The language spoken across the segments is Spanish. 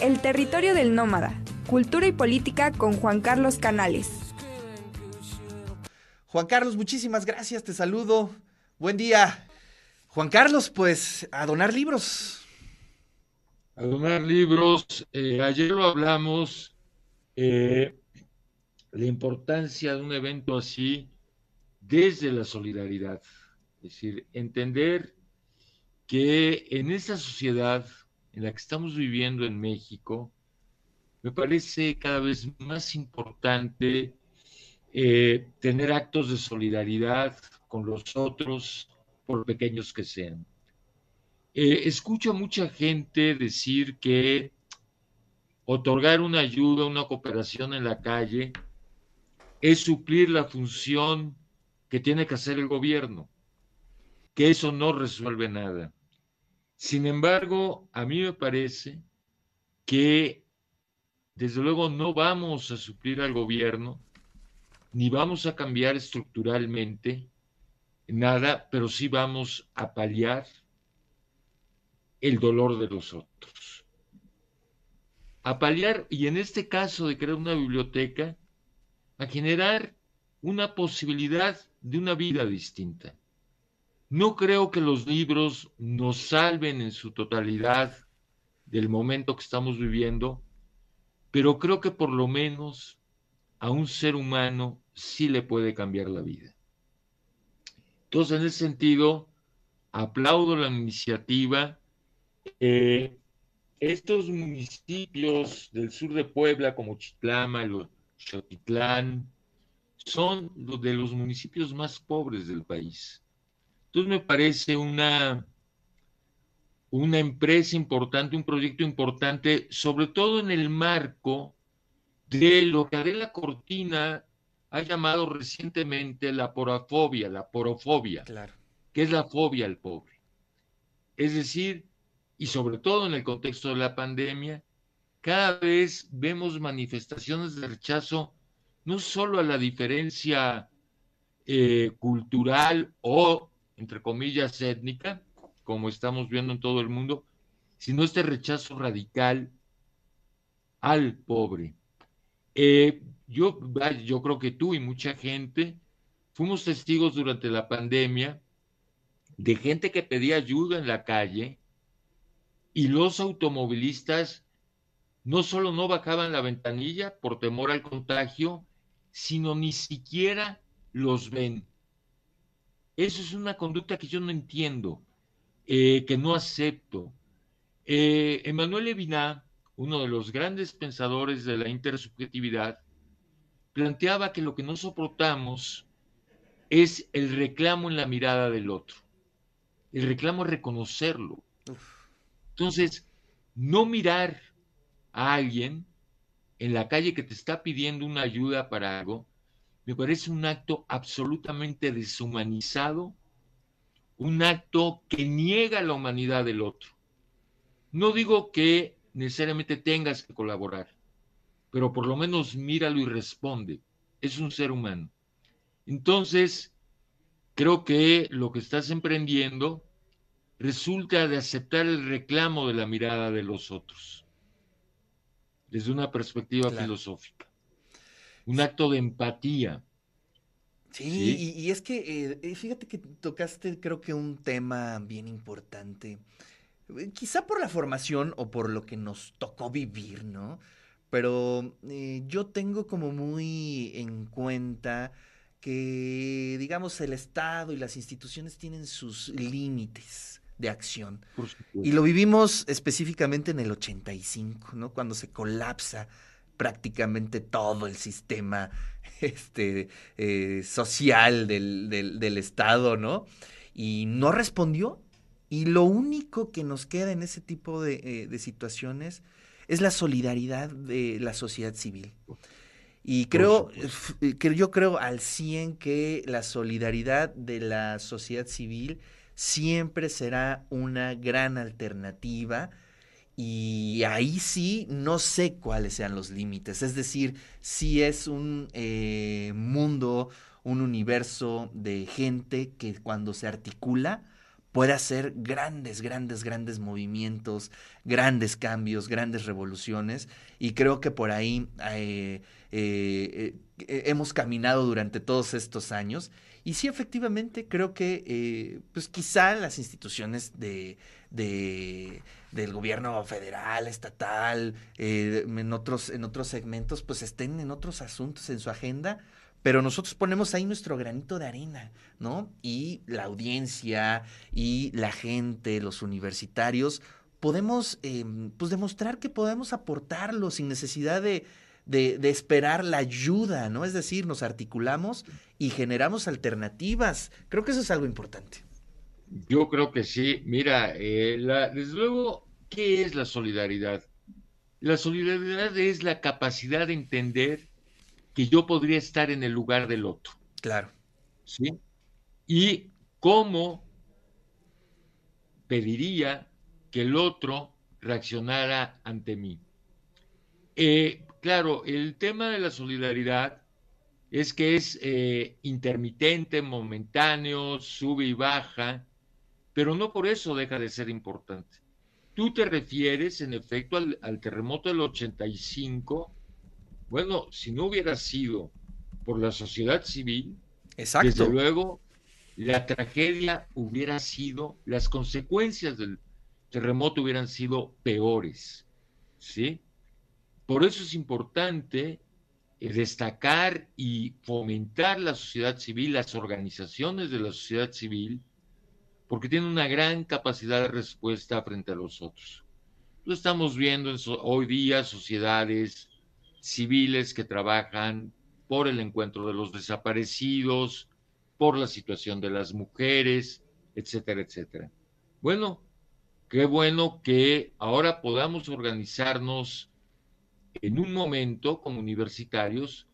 El territorio del nómada, cultura y política con Juan Carlos Canales. Juan Carlos, muchísimas gracias, te saludo. Buen día. Juan Carlos, pues a donar libros. A donar libros. Eh, ayer lo hablamos, eh, la importancia de un evento así desde la solidaridad. Es decir, entender que en esta sociedad en la que estamos viviendo en México, me parece cada vez más importante eh, tener actos de solidaridad con los otros, por pequeños que sean. Eh, escucho a mucha gente decir que otorgar una ayuda, una cooperación en la calle, es suplir la función que tiene que hacer el gobierno, que eso no resuelve nada. Sin embargo, a mí me parece que desde luego no vamos a suplir al gobierno, ni vamos a cambiar estructuralmente nada, pero sí vamos a paliar el dolor de los otros. A paliar, y en este caso de crear una biblioteca, a generar una posibilidad de una vida distinta. No creo que los libros nos salven en su totalidad del momento que estamos viviendo, pero creo que por lo menos a un ser humano sí le puede cambiar la vida. Entonces, en ese sentido, aplaudo la iniciativa. Estos municipios del sur de Puebla, como Chitlama, Xotitlán, son de los municipios más pobres del país. Entonces me parece una, una empresa importante, un proyecto importante, sobre todo en el marco de lo que Adela Cortina ha llamado recientemente la porafobia, la porofobia, claro. que es la fobia al pobre. Es decir, y sobre todo en el contexto de la pandemia, cada vez vemos manifestaciones de rechazo no solo a la diferencia eh, cultural o, entre comillas, étnica, como estamos viendo en todo el mundo, sino este rechazo radical al pobre. Eh, yo, yo creo que tú y mucha gente fuimos testigos durante la pandemia de gente que pedía ayuda en la calle y los automovilistas no solo no bajaban la ventanilla por temor al contagio, sino ni siquiera los ven. Eso es una conducta que yo no entiendo, eh, que no acepto. Eh, Emmanuel Levinas, uno de los grandes pensadores de la intersubjetividad, planteaba que lo que no soportamos es el reclamo en la mirada del otro. El reclamo es reconocerlo. Entonces, no mirar a alguien en la calle que te está pidiendo una ayuda para algo, me parece un acto absolutamente deshumanizado, un acto que niega la humanidad del otro. No digo que necesariamente tengas que colaborar, pero por lo menos míralo y responde. Es un ser humano. Entonces, creo que lo que estás emprendiendo resulta de aceptar el reclamo de la mirada de los otros, desde una perspectiva filosófica. Un acto de empatía. Sí, Y, es que, eh, fíjate que tocaste creo que un tema bien importante, eh, quizá por la formación o por lo que nos tocó vivir, ¿no? pero eh, yo tengo como muy en cuenta que, digamos, el Estado y las instituciones tienen sus límites de acción. Y lo vivimos específicamente en el 85, ¿no? Cuando se colapsa prácticamente todo el sistema este, eh, social del, del, Estado, ¿no? Y no respondió. Y lo único que nos queda en ese tipo de, eh, de situaciones es la solidaridad de la sociedad civil. Y creo, que yo creo al 100 que la solidaridad de la sociedad civil siempre será una gran alternativa y ahí sí no sé cuáles sean los límites. Es decir, si es un eh, mundo, un universo de gente que cuando se articula puede hacer grandes, grandes, grandes movimientos, grandes cambios, grandes revoluciones. Y creo que por ahí eh, eh, eh, hemos caminado durante todos estos años. Y sí, efectivamente, creo que pues quizá las instituciones de, del gobierno federal, estatal, en, otros, en otros segmentos, pues estén en otros asuntos en su agenda pero nosotros ponemos ahí nuestro granito de arena, ¿no? Y la audiencia y la gente, los universitarios, podemos em, pues demostrar que podemos aportarlo sin necesidad de, de, esperar la ayuda, ¿no? Es decir, nos articulamos y generamos alternativas. Creo que eso es algo importante. Yo creo que sí. Mira, eh, desde luego, ¿qué es la solidaridad? La solidaridad es la capacidad de entender que yo podría estar en el lugar del otro. Claro. ¿Sí? Y cómo pediría que el otro reaccionara ante mí. Eh, claro, el tema de la solidaridad es que es eh, intermitente, momentáneo, sube y baja, pero no por eso deja de ser importante. Tú te refieres, en efecto, al, al terremoto del 85 bueno, si no hubiera sido por la sociedad civil, desde luego la tragedia hubiera sido, las consecuencias del terremoto hubieran sido peores. ¿Sí? Por eso es importante eh, destacar y fomentar la sociedad civil, las organizaciones de la sociedad civil, porque tienen una gran capacidad de respuesta frente a los otros. Lo estamos viendo hoy día, sociedades civiles que trabajan por el encuentro de los desaparecidos, por la situación de las mujeres, etcétera, etcétera. Bueno, qué bueno que ahora podamos organizarnos en un momento como universitarios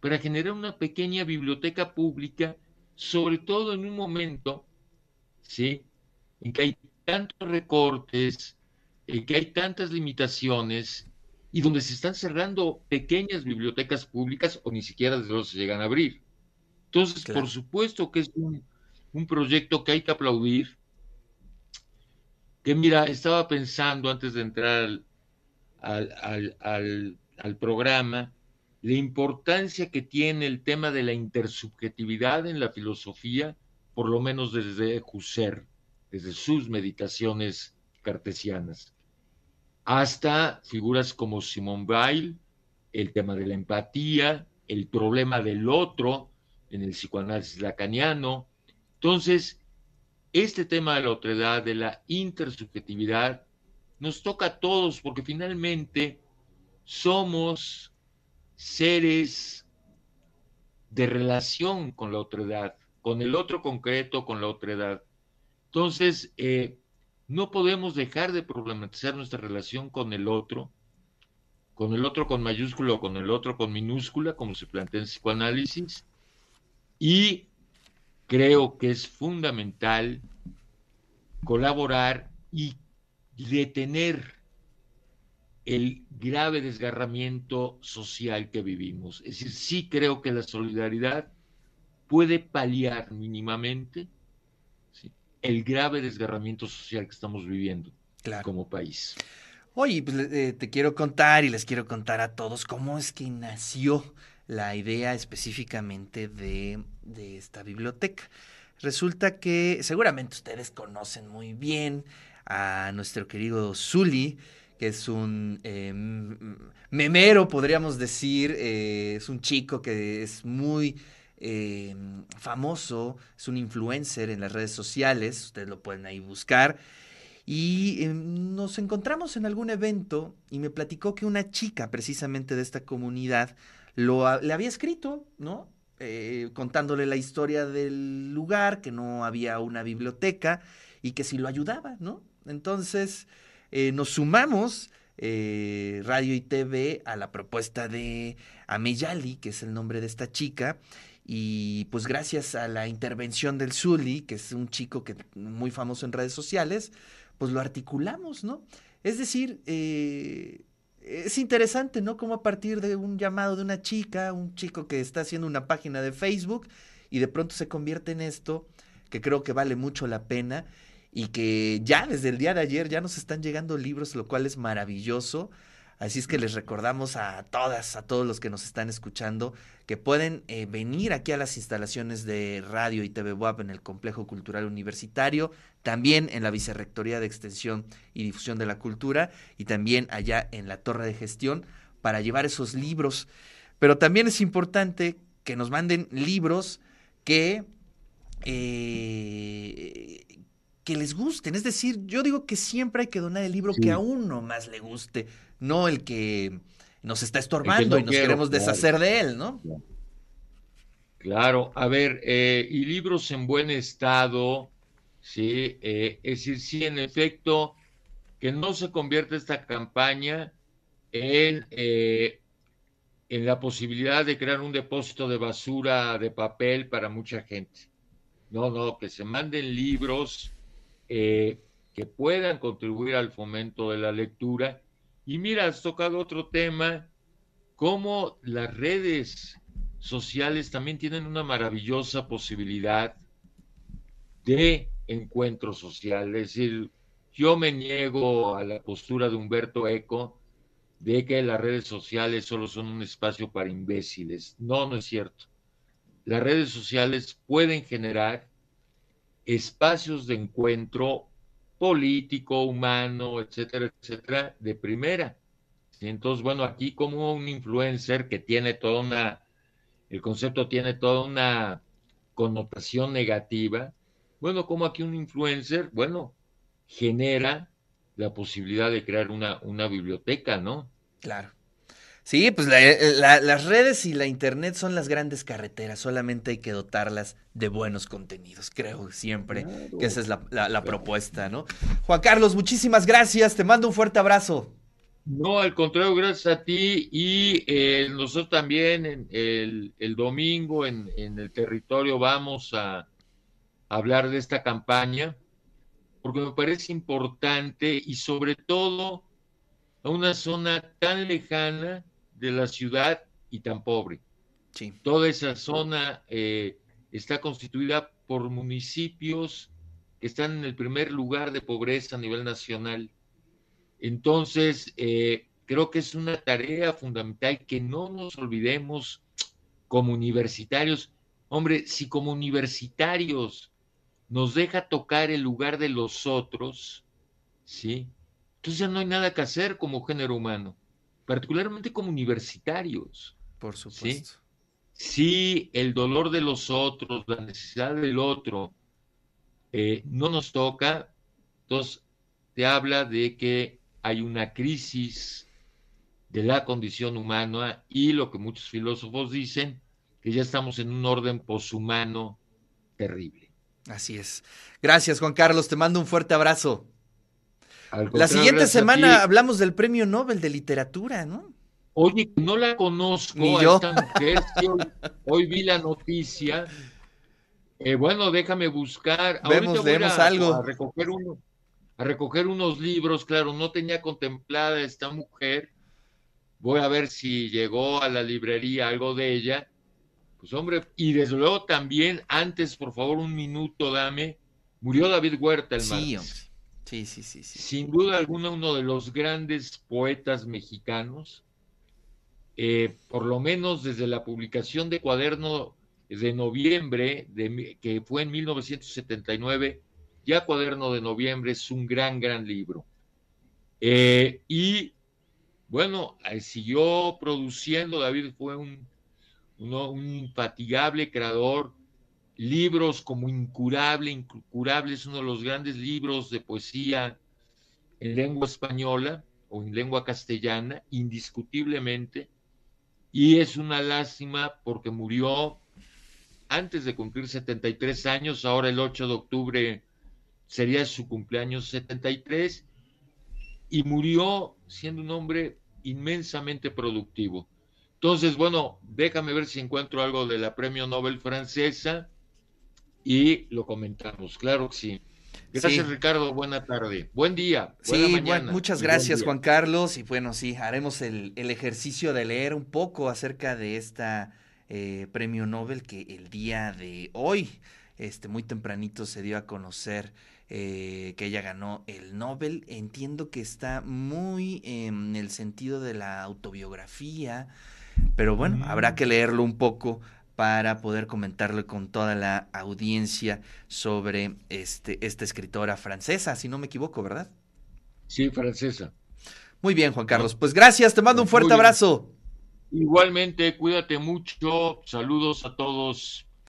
para generar una pequeña biblioteca pública, sobre todo en un momento, ¿sí? En que hay tantos recortes, en que hay tantas limitaciones y donde se están cerrando pequeñas bibliotecas públicas o ni siquiera desde luego se llegan a abrir. Entonces, por supuesto que es un, proyecto que hay que aplaudir. Que mira, estaba pensando antes de entrar al, al, programa, la importancia que tiene el tema de la intersubjetividad en la filosofía, por lo menos desde Husserl, desde sus meditaciones cartesianas hasta figuras como Simone Weil, el tema de la empatía, el problema del otro en el psicoanálisis lacaniano. Entonces, este tema de la otredad, de la intersubjetividad, nos toca a todos porque finalmente somos seres de relación con la otredad, con el otro concreto, con la otredad. Entonces, eh, no podemos dejar de problematizar nuestra relación con el otro, con el otro con mayúscula o con el otro con minúscula, como se plantea en psicoanálisis, y creo que es fundamental colaborar y detener el grave desgarramiento social que vivimos. Es decir, sí creo que la solidaridad puede paliar mínimamente el grave desgarramiento social que estamos viviendo como país. Oye, pues eh, te quiero contar y les quiero contar a todos cómo es que nació la idea específicamente de, esta biblioteca. Resulta que seguramente ustedes conocen muy bien a nuestro querido Zully, que es un em, memero, podríamos decir, eh, es un chico que es muy eh, famoso, es un influencer en las redes sociales, ustedes lo pueden ahí buscar. Y eh, nos encontramos en algún evento y me platicó que una chica precisamente de esta comunidad lo, le había escrito, ¿no? Eh, contándole la historia del lugar, que no había una biblioteca y que si lo ayudaba, ¿no? Entonces nos sumamos radio y TV a la propuesta de Ameyali, que es el nombre de esta chica, y pues gracias a la intervención del Zully, que es un chico que muy famoso en redes sociales, pues lo articulamos, ¿no? Es decir, eh, es interesante, ¿no? Como a partir de un llamado de una chica, un chico que está haciendo una página de Facebook y de pronto se convierte en esto, que creo que vale mucho la pena. Y que ya desde el día de ayer ya nos están llegando libros, lo cual es maravilloso. Así es que les recordamos a todas, a todos los que nos están escuchando, que pueden eh, venir aquí a las instalaciones de radio y TV WAP en el Complejo Cultural Universitario, también en la Vicerrectoría de Extensión y Difusión de la Cultura y también allá en la Torre de Gestión para llevar esos libros. Pero también es importante que nos manden libros que, eh, que les gusten. Es decir, yo digo que siempre hay que donar el libro que a uno más le guste no el que nos está estorbando y nos queremos deshacer de él, ¿no? Claro, a ver, eh, y libros en buen estado, sí, eh, es decir, sí, en efecto, que no se convierta esta campaña en, eh, en la posibilidad de crear un depósito de basura de papel para mucha gente. No, no, que se manden libros que puedan contribuir al fomento de la lectura y mira, has tocado otro tema, cómo las redes sociales también tienen una maravillosa posibilidad de encuentro social. Es decir, yo me niego a la postura de Humberto Eco de que las redes sociales solo son un espacio para imbéciles. No, no es cierto. Las redes sociales pueden generar espacios de encuentro político, humano, etcétera, etcétera, de primera. Entonces, bueno, aquí como un influencer que tiene toda una, el concepto tiene toda una connotación negativa, bueno, como aquí un influencer, bueno, genera la posibilidad de crear una, una biblioteca, ¿no? Claro. Sí, pues eh, las redes y la internet son las grandes carreteras, solamente hay que dotarlas de buenos contenidos, creo siempre que esa es la, propuesta, ¿no? Juan Carlos, muchísimas gracias, te mando un fuerte abrazo. No, al contrario, gracias a ti y eh, nosotros también el, domingo en, en, el territorio vamos a hablar de esta campaña porque me parece importante y sobre todo a una zona tan lejana de la ciudad y tan pobre. Sí. Toda esa zona eh, está constituida por municipios que están en el primer lugar de pobreza a nivel nacional. Entonces, eh, creo que es una tarea fundamental que no nos olvidemos como universitarios. Hombre, si como universitarios nos deja tocar el lugar de los otros, ¿sí? Entonces ya no hay nada que hacer como género humano particularmente como universitarios. Por supuesto. Si el dolor de los otros, la necesidad del otro, eh, no nos toca, entonces te habla de que hay una crisis de la condición humana y lo que muchos filósofos dicen, que ya estamos en un orden poshumano terrible. Así es. Gracias, Juan Carlos. Te mando un fuerte abrazo. La siguiente semana hablamos del Premio Nobel de Literatura, ¿no? Oye, no la conozco a esta mujer. hoy, vi la noticia. Eh, bueno, déjame buscar. Vemos, leemos algo. A recoger, uno, a recoger unos libros. Claro, no tenía contemplada esta mujer. Voy a ver si llegó a la librería algo de ella. Pues hombre, y desde luego también, antes, por favor, un minuto, dame. Murió David Huerta el sí, Sí, sí, sí, Sin duda alguna uno de los grandes poetas mexicanos, eh, por lo menos desde la publicación de Cuaderno de Noviembre, de, que fue en 1979, ya Cuaderno de Noviembre es un gran, gran libro. Eh, y bueno, eh, siguió produciendo, David fue un, un infatigable creador libros como Incurable, Incurable es uno de los grandes libros de poesía en lengua española o en lengua castellana, indiscutiblemente, y es una lástima porque murió antes de cumplir 73 años, ahora el 8 de octubre sería su cumpleaños 73, y murió siendo un hombre inmensamente productivo. Entonces, bueno, déjame ver si encuentro algo de la Premio Nobel francesa y lo comentamos. Claro que sí. Gracias, Ricardo. Buena tarde. Buen día. Buena sí, mañana. muchas gracias, Juan Carlos. Y bueno, sí, haremos el, ejercicio de leer un poco acerca de esta eh, premio Nobel que el día de hoy, este, muy tempranito, se dio a conocer eh, que ella ganó el Nobel. Entiendo que está muy en el sentido de la autobiografía, pero bueno, habrá mm. que leerlo un poco para poder comentarle con toda la audiencia sobre este, esta escritora francesa, si no me equivoco, ¿verdad? Sí, francesa. Muy bien, Juan Carlos. Pues gracias, te mando un fuerte abrazo. Igualmente, cuídate mucho. Saludos a todos.